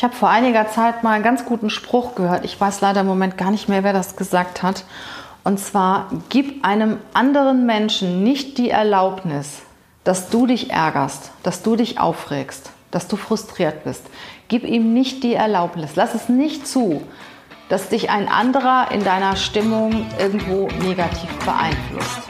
Ich habe vor einiger Zeit mal einen ganz guten Spruch gehört. Ich weiß leider im Moment gar nicht mehr, wer das gesagt hat. Und zwar, gib einem anderen Menschen nicht die Erlaubnis, dass du dich ärgerst, dass du dich aufregst, dass du frustriert bist. Gib ihm nicht die Erlaubnis. Lass es nicht zu, dass dich ein anderer in deiner Stimmung irgendwo negativ beeinflusst.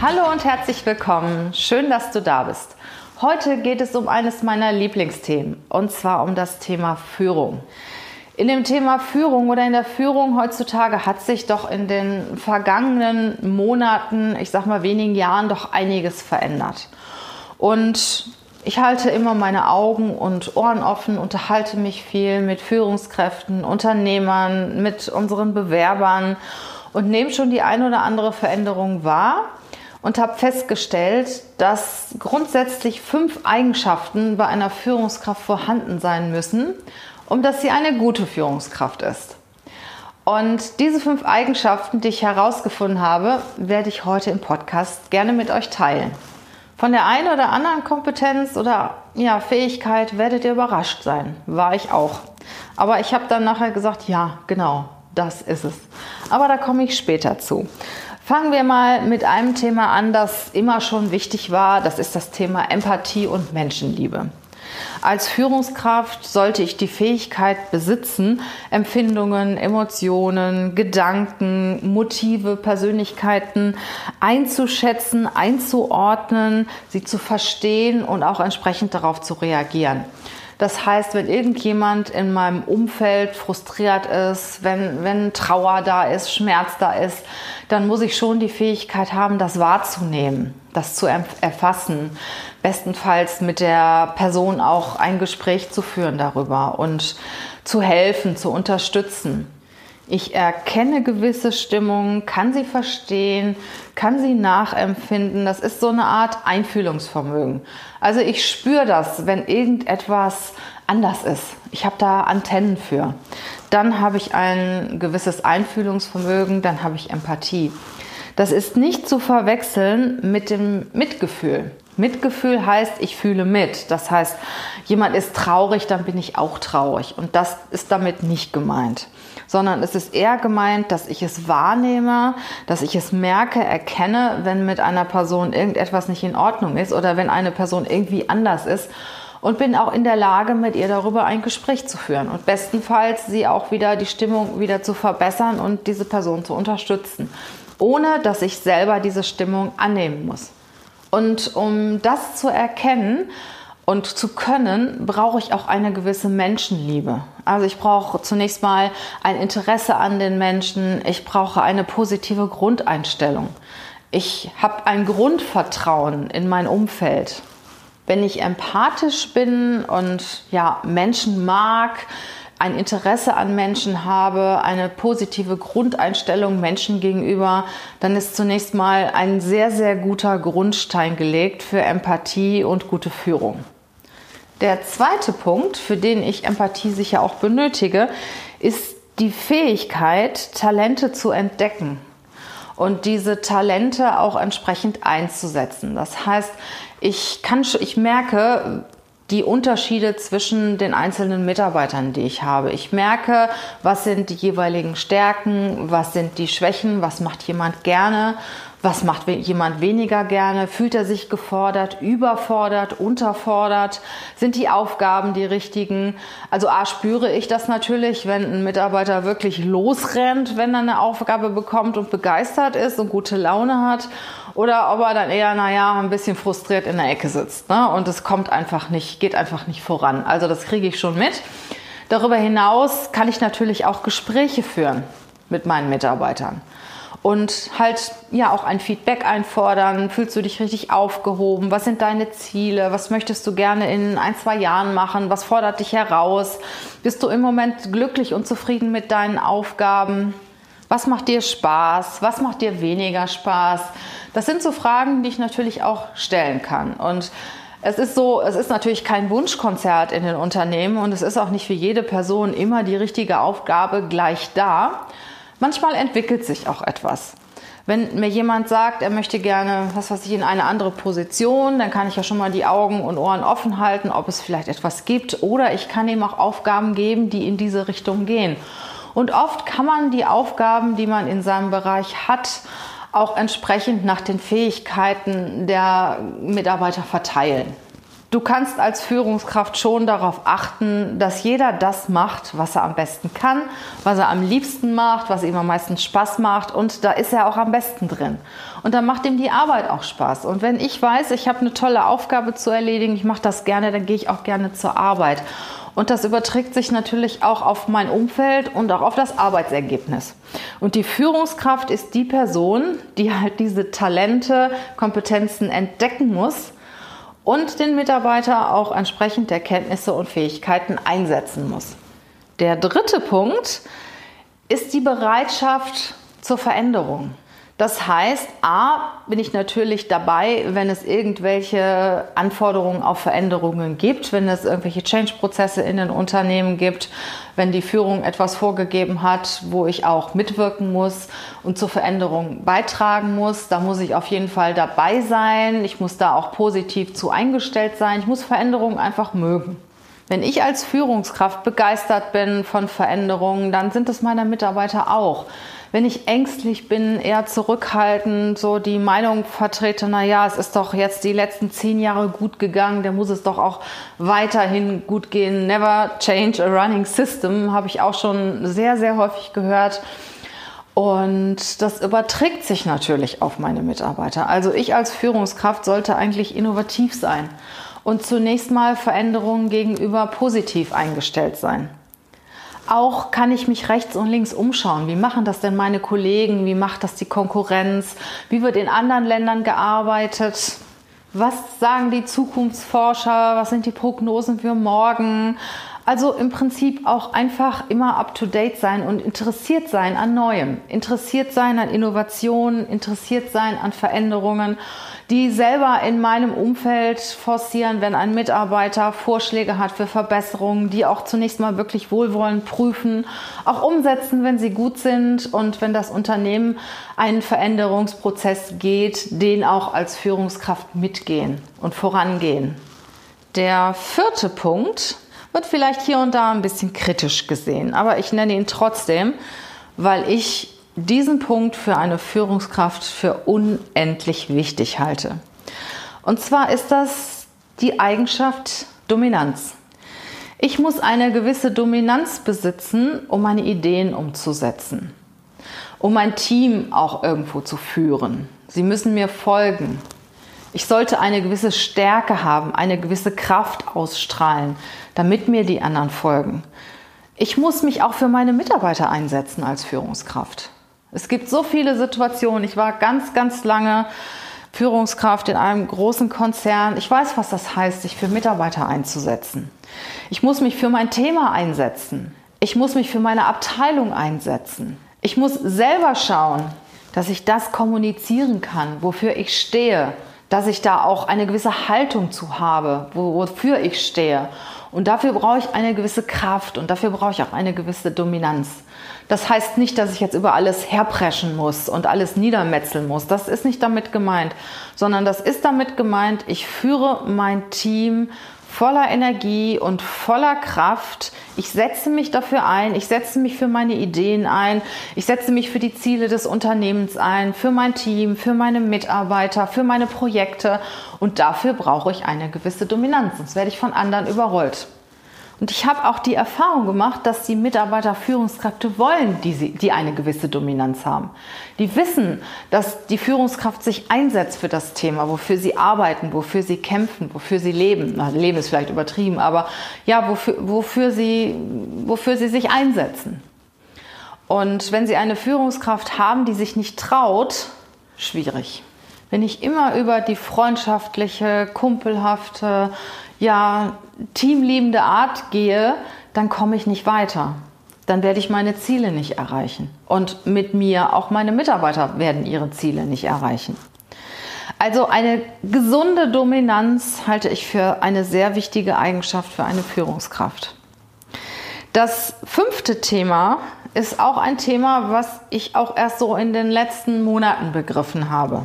Hallo und herzlich willkommen. Schön, dass du da bist. Heute geht es um eines meiner Lieblingsthemen und zwar um das Thema Führung. In dem Thema Führung oder in der Führung heutzutage hat sich doch in den vergangenen Monaten, ich sag mal wenigen Jahren, doch einiges verändert. Und ich halte immer meine Augen und Ohren offen, unterhalte mich viel mit Führungskräften, Unternehmern, mit unseren Bewerbern und nehme schon die ein oder andere Veränderung wahr und habe festgestellt, dass grundsätzlich fünf Eigenschaften bei einer Führungskraft vorhanden sein müssen, um dass sie eine gute Führungskraft ist. Und diese fünf Eigenschaften, die ich herausgefunden habe, werde ich heute im Podcast gerne mit euch teilen. Von der einen oder anderen Kompetenz oder ja, Fähigkeit werdet ihr überrascht sein. War ich auch. Aber ich habe dann nachher gesagt, ja, genau, das ist es. Aber da komme ich später zu. Fangen wir mal mit einem Thema an, das immer schon wichtig war. Das ist das Thema Empathie und Menschenliebe. Als Führungskraft sollte ich die Fähigkeit besitzen, Empfindungen, Emotionen, Gedanken, Motive, Persönlichkeiten einzuschätzen, einzuordnen, sie zu verstehen und auch entsprechend darauf zu reagieren. Das heißt, wenn irgendjemand in meinem Umfeld frustriert ist, wenn, wenn Trauer da ist, Schmerz da ist, dann muss ich schon die Fähigkeit haben, das wahrzunehmen, das zu erfassen, bestenfalls mit der Person auch ein Gespräch zu führen darüber und zu helfen, zu unterstützen. Ich erkenne gewisse Stimmungen, kann sie verstehen, kann sie nachempfinden. Das ist so eine Art Einfühlungsvermögen. Also ich spüre das, wenn irgendetwas anders ist. Ich habe da Antennen für. Dann habe ich ein gewisses Einfühlungsvermögen, dann habe ich Empathie. Das ist nicht zu verwechseln mit dem Mitgefühl. Mitgefühl heißt, ich fühle mit. Das heißt, jemand ist traurig, dann bin ich auch traurig. Und das ist damit nicht gemeint sondern es ist eher gemeint, dass ich es wahrnehme, dass ich es merke, erkenne, wenn mit einer Person irgendetwas nicht in Ordnung ist oder wenn eine Person irgendwie anders ist und bin auch in der Lage, mit ihr darüber ein Gespräch zu führen und bestenfalls sie auch wieder die Stimmung wieder zu verbessern und diese Person zu unterstützen, ohne dass ich selber diese Stimmung annehmen muss. Und um das zu erkennen, und zu können, brauche ich auch eine gewisse Menschenliebe. Also ich brauche zunächst mal ein Interesse an den Menschen. Ich brauche eine positive Grundeinstellung. Ich habe ein Grundvertrauen in mein Umfeld. Wenn ich empathisch bin und ja, Menschen mag, ein Interesse an Menschen habe, eine positive Grundeinstellung Menschen gegenüber, dann ist zunächst mal ein sehr, sehr guter Grundstein gelegt für Empathie und gute Führung. Der zweite Punkt, für den ich Empathie sicher auch benötige, ist die Fähigkeit, Talente zu entdecken und diese Talente auch entsprechend einzusetzen. Das heißt, ich kann, ich merke, die Unterschiede zwischen den einzelnen Mitarbeitern, die ich habe. Ich merke, was sind die jeweiligen Stärken, was sind die Schwächen, was macht jemand gerne was macht jemand weniger gerne? Fühlt er sich gefordert, überfordert, unterfordert? Sind die Aufgaben die richtigen? Also A, spüre ich das natürlich, wenn ein Mitarbeiter wirklich losrennt, wenn er eine Aufgabe bekommt und begeistert ist und gute Laune hat. Oder ob er dann eher, naja, ein bisschen frustriert in der Ecke sitzt. Ne? Und es kommt einfach nicht, geht einfach nicht voran. Also das kriege ich schon mit. Darüber hinaus kann ich natürlich auch Gespräche führen mit meinen Mitarbeitern und halt ja auch ein Feedback einfordern. Fühlst du dich richtig aufgehoben? Was sind deine Ziele? Was möchtest du gerne in ein, zwei Jahren machen? Was fordert dich heraus? Bist du im Moment glücklich und zufrieden mit deinen Aufgaben? Was macht dir Spaß? Was macht dir weniger Spaß? Das sind so Fragen, die ich natürlich auch stellen kann. Und es ist so, es ist natürlich kein Wunschkonzert in den Unternehmen und es ist auch nicht für jede Person immer die richtige Aufgabe gleich da. Manchmal entwickelt sich auch etwas. Wenn mir jemand sagt, er möchte gerne, was weiß ich, in eine andere Position, dann kann ich ja schon mal die Augen und Ohren offen halten, ob es vielleicht etwas gibt. Oder ich kann ihm auch Aufgaben geben, die in diese Richtung gehen. Und oft kann man die Aufgaben, die man in seinem Bereich hat, auch entsprechend nach den Fähigkeiten der Mitarbeiter verteilen. Du kannst als Führungskraft schon darauf achten, dass jeder das macht, was er am besten kann, was er am liebsten macht, was ihm am meisten Spaß macht und da ist er auch am besten drin. Und dann macht ihm die Arbeit auch Spaß. Und wenn ich weiß, ich habe eine tolle Aufgabe zu erledigen, ich mache das gerne, dann gehe ich auch gerne zur Arbeit. Und das überträgt sich natürlich auch auf mein Umfeld und auch auf das Arbeitsergebnis. Und die Führungskraft ist die Person, die halt diese Talente, Kompetenzen entdecken muss und den Mitarbeiter auch entsprechend der Kenntnisse und Fähigkeiten einsetzen muss. Der dritte Punkt ist die Bereitschaft zur Veränderung. Das heißt, a, bin ich natürlich dabei, wenn es irgendwelche Anforderungen auf Veränderungen gibt, wenn es irgendwelche Change-Prozesse in den Unternehmen gibt, wenn die Führung etwas vorgegeben hat, wo ich auch mitwirken muss und zur Veränderung beitragen muss. Da muss ich auf jeden Fall dabei sein. Ich muss da auch positiv zu eingestellt sein. Ich muss Veränderungen einfach mögen. Wenn ich als Führungskraft begeistert bin von Veränderungen, dann sind es meine Mitarbeiter auch wenn ich ängstlich bin, eher zurückhaltend, so die Meinung vertrete, na ja, es ist doch jetzt die letzten zehn Jahre gut gegangen, der muss es doch auch weiterhin gut gehen. Never change a running system, habe ich auch schon sehr, sehr häufig gehört. Und das überträgt sich natürlich auf meine Mitarbeiter. Also ich als Führungskraft sollte eigentlich innovativ sein und zunächst mal Veränderungen gegenüber positiv eingestellt sein. Auch kann ich mich rechts und links umschauen. Wie machen das denn meine Kollegen? Wie macht das die Konkurrenz? Wie wird in anderen Ländern gearbeitet? Was sagen die Zukunftsforscher? Was sind die Prognosen für morgen? Also im Prinzip auch einfach immer up-to-date sein und interessiert sein an Neuem, interessiert sein an Innovationen, interessiert sein an Veränderungen, die selber in meinem Umfeld forcieren, wenn ein Mitarbeiter Vorschläge hat für Verbesserungen, die auch zunächst mal wirklich wohlwollend prüfen, auch umsetzen, wenn sie gut sind und wenn das Unternehmen einen Veränderungsprozess geht, den auch als Führungskraft mitgehen und vorangehen. Der vierte Punkt wird vielleicht hier und da ein bisschen kritisch gesehen, aber ich nenne ihn trotzdem, weil ich diesen Punkt für eine Führungskraft für unendlich wichtig halte. Und zwar ist das die Eigenschaft Dominanz. Ich muss eine gewisse Dominanz besitzen, um meine Ideen umzusetzen, um mein Team auch irgendwo zu führen. Sie müssen mir folgen. Ich sollte eine gewisse Stärke haben, eine gewisse Kraft ausstrahlen, damit mir die anderen folgen. Ich muss mich auch für meine Mitarbeiter einsetzen als Führungskraft. Es gibt so viele Situationen. Ich war ganz, ganz lange Führungskraft in einem großen Konzern. Ich weiß, was das heißt, sich für Mitarbeiter einzusetzen. Ich muss mich für mein Thema einsetzen. Ich muss mich für meine Abteilung einsetzen. Ich muss selber schauen, dass ich das kommunizieren kann, wofür ich stehe, dass ich da auch eine gewisse Haltung zu habe, wofür ich stehe. Und dafür brauche ich eine gewisse Kraft und dafür brauche ich auch eine gewisse Dominanz. Das heißt nicht, dass ich jetzt über alles herpreschen muss und alles niedermetzeln muss. Das ist nicht damit gemeint, sondern das ist damit gemeint, ich führe mein Team voller Energie und voller Kraft. Ich setze mich dafür ein, ich setze mich für meine Ideen ein, ich setze mich für die Ziele des Unternehmens ein, für mein Team, für meine Mitarbeiter, für meine Projekte und dafür brauche ich eine gewisse Dominanz, sonst werde ich von anderen überrollt. Und ich habe auch die Erfahrung gemacht, dass die Mitarbeiter Führungskräfte wollen, die, sie, die eine gewisse Dominanz haben. Die wissen, dass die Führungskraft sich einsetzt für das Thema, wofür sie arbeiten, wofür sie kämpfen, wofür sie leben. Na, leben ist vielleicht übertrieben, aber ja, wofür, wofür, sie, wofür sie sich einsetzen. Und wenn Sie eine Führungskraft haben, die sich nicht traut, schwierig. Wenn ich immer über die freundschaftliche, kumpelhafte, ja, teamliebende Art gehe, dann komme ich nicht weiter. Dann werde ich meine Ziele nicht erreichen. Und mit mir auch meine Mitarbeiter werden ihre Ziele nicht erreichen. Also eine gesunde Dominanz halte ich für eine sehr wichtige Eigenschaft für eine Führungskraft. Das fünfte Thema ist auch ein Thema, was ich auch erst so in den letzten Monaten begriffen habe.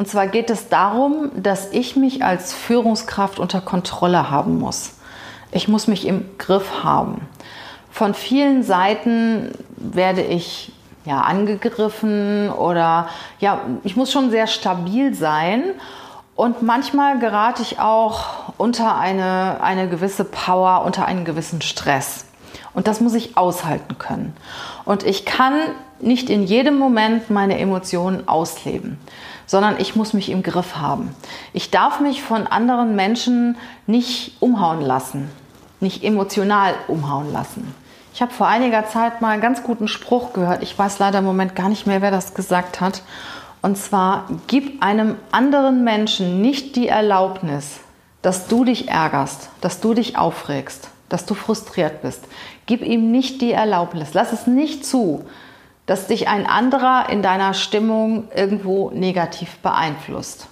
Und zwar geht es darum, dass ich mich als Führungskraft unter Kontrolle haben muss. Ich muss mich im Griff haben. Von vielen Seiten werde ich ja angegriffen oder ja, ich muss schon sehr stabil sein und manchmal gerate ich auch unter eine, eine gewisse Power, unter einen gewissen Stress. Und das muss ich aushalten können. Und ich kann nicht in jedem Moment meine Emotionen ausleben, sondern ich muss mich im Griff haben. Ich darf mich von anderen Menschen nicht umhauen lassen, nicht emotional umhauen lassen. Ich habe vor einiger Zeit mal einen ganz guten Spruch gehört. Ich weiß leider im Moment gar nicht mehr, wer das gesagt hat. Und zwar, gib einem anderen Menschen nicht die Erlaubnis, dass du dich ärgerst, dass du dich aufregst, dass du frustriert bist. Gib ihm nicht die Erlaubnis. Lass es nicht zu, dass dich ein anderer in deiner Stimmung irgendwo negativ beeinflusst.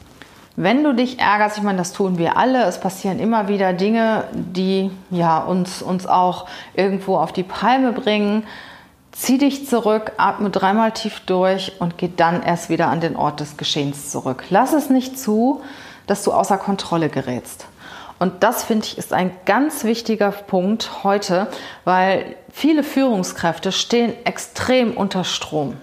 Wenn du dich ärgerst, ich meine, das tun wir alle, es passieren immer wieder Dinge, die ja, uns, uns auch irgendwo auf die Palme bringen. Zieh dich zurück, atme dreimal tief durch und geh dann erst wieder an den Ort des Geschehens zurück. Lass es nicht zu, dass du außer Kontrolle gerätst. Und das finde ich ist ein ganz wichtiger Punkt heute, weil viele Führungskräfte stehen extrem unter Strom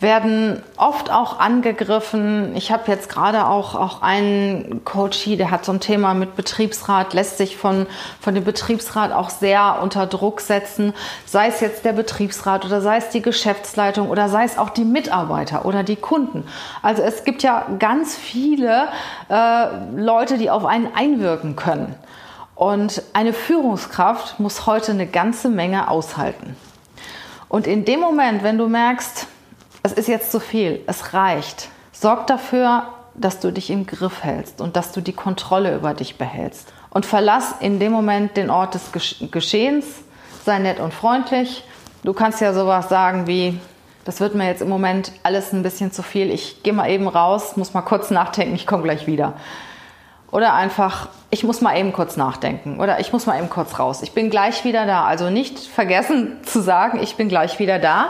werden oft auch angegriffen. Ich habe jetzt gerade auch, auch einen Coachie, der hat so ein Thema mit Betriebsrat, lässt sich von, von dem Betriebsrat auch sehr unter Druck setzen, sei es jetzt der Betriebsrat oder sei es die Geschäftsleitung oder sei es auch die Mitarbeiter oder die Kunden. Also es gibt ja ganz viele äh, Leute, die auf einen einwirken können. Und eine Führungskraft muss heute eine ganze Menge aushalten. Und in dem Moment, wenn du merkst, es ist jetzt zu viel, es reicht. Sorg dafür, dass du dich im Griff hältst und dass du die Kontrolle über dich behältst. Und verlass in dem Moment den Ort des Geschehens, sei nett und freundlich. Du kannst ja sowas sagen wie, das wird mir jetzt im Moment alles ein bisschen zu viel, ich gehe mal eben raus, muss mal kurz nachdenken, ich komme gleich wieder. Oder einfach, ich muss mal eben kurz nachdenken oder ich muss mal eben kurz raus. Ich bin gleich wieder da. Also nicht vergessen zu sagen, ich bin gleich wieder da,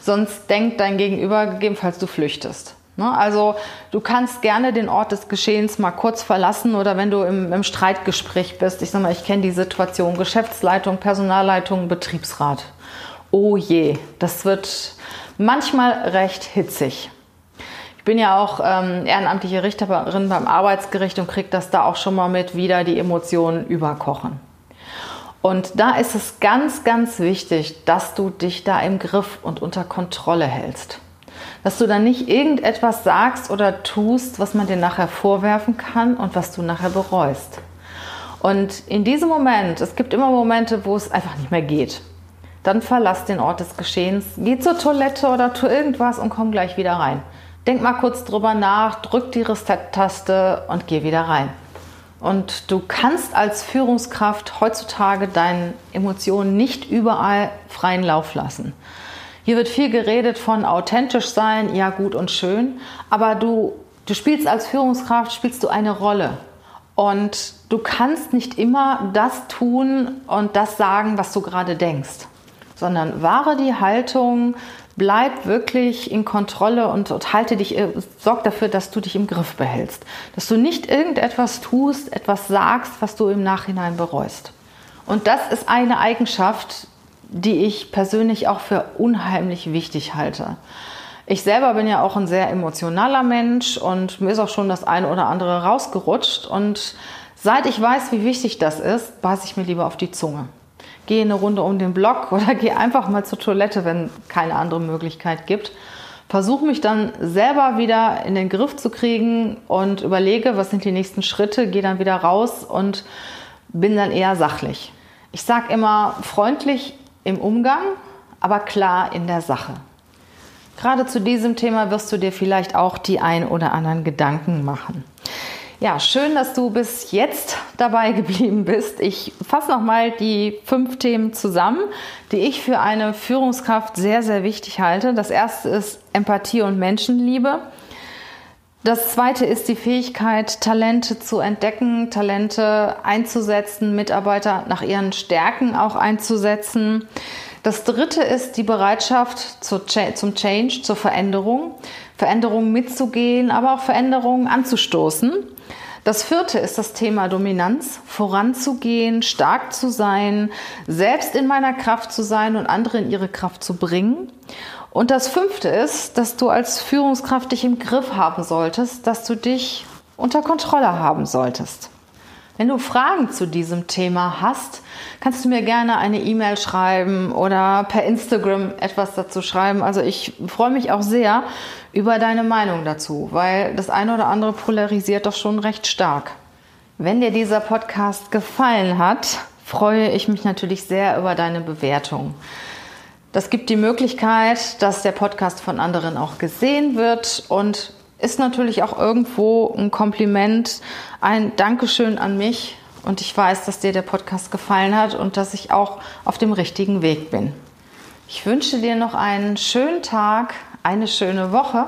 sonst denkt dein Gegenüber gegebenenfalls, du flüchtest. Ne? Also du kannst gerne den Ort des Geschehens mal kurz verlassen oder wenn du im, im Streitgespräch bist, ich sag mal, ich kenne die Situation, Geschäftsleitung, Personalleitung, Betriebsrat. Oh je, das wird manchmal recht hitzig. Ich bin ja auch ähm, ehrenamtliche Richterin beim Arbeitsgericht und kriege das da auch schon mal mit, wieder die Emotionen überkochen. Und da ist es ganz, ganz wichtig, dass du dich da im Griff und unter Kontrolle hältst. Dass du dann nicht irgendetwas sagst oder tust, was man dir nachher vorwerfen kann und was du nachher bereust. Und in diesem Moment, es gibt immer Momente, wo es einfach nicht mehr geht. Dann verlass den Ort des Geschehens, geh zur Toilette oder tu irgendwas und komm gleich wieder rein. Denk mal kurz drüber nach, drück die Reset-Taste und geh wieder rein. Und du kannst als Führungskraft heutzutage deinen Emotionen nicht überall freien Lauf lassen. Hier wird viel geredet von authentisch sein, ja gut und schön, aber du, du spielst als Führungskraft, spielst du eine Rolle. Und du kannst nicht immer das tun und das sagen, was du gerade denkst, sondern wahre die Haltung, bleib wirklich in Kontrolle und, und halte dich, äh, sorg dafür, dass du dich im Griff behältst. Dass du nicht irgendetwas tust, etwas sagst, was du im Nachhinein bereust. Und das ist eine Eigenschaft, die ich persönlich auch für unheimlich wichtig halte. Ich selber bin ja auch ein sehr emotionaler Mensch und mir ist auch schon das eine oder andere rausgerutscht und Seit ich weiß, wie wichtig das ist, beiße ich mir lieber auf die Zunge. Gehe eine Runde um den Block oder gehe einfach mal zur Toilette, wenn keine andere Möglichkeit gibt. Versuche mich dann selber wieder in den Griff zu kriegen und überlege, was sind die nächsten Schritte, gehe dann wieder raus und bin dann eher sachlich. Ich sage immer freundlich im Umgang, aber klar in der Sache. Gerade zu diesem Thema wirst du dir vielleicht auch die ein oder anderen Gedanken machen. Ja, schön, dass du bis jetzt dabei geblieben bist. Ich fasse nochmal die fünf Themen zusammen, die ich für eine Führungskraft sehr, sehr wichtig halte. Das erste ist Empathie und Menschenliebe. Das zweite ist die Fähigkeit, Talente zu entdecken, Talente einzusetzen, Mitarbeiter nach ihren Stärken auch einzusetzen. Das dritte ist die Bereitschaft zum Change, zur Veränderung. Veränderungen mitzugehen, aber auch Veränderungen anzustoßen. Das vierte ist das Thema Dominanz, voranzugehen, stark zu sein, selbst in meiner Kraft zu sein und andere in ihre Kraft zu bringen. Und das fünfte ist, dass du als Führungskraft dich im Griff haben solltest, dass du dich unter Kontrolle haben solltest. Wenn du Fragen zu diesem Thema hast, kannst du mir gerne eine E-Mail schreiben oder per Instagram etwas dazu schreiben. Also ich freue mich auch sehr über deine Meinung dazu, weil das eine oder andere polarisiert doch schon recht stark. Wenn dir dieser Podcast gefallen hat, freue ich mich natürlich sehr über deine Bewertung. Das gibt die Möglichkeit, dass der Podcast von anderen auch gesehen wird und ist natürlich auch irgendwo ein Kompliment, ein Dankeschön an mich. Und ich weiß, dass dir der Podcast gefallen hat und dass ich auch auf dem richtigen Weg bin. Ich wünsche dir noch einen schönen Tag, eine schöne Woche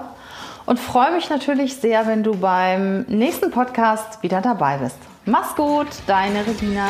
und freue mich natürlich sehr, wenn du beim nächsten Podcast wieder dabei bist. Mach's gut, deine Regina.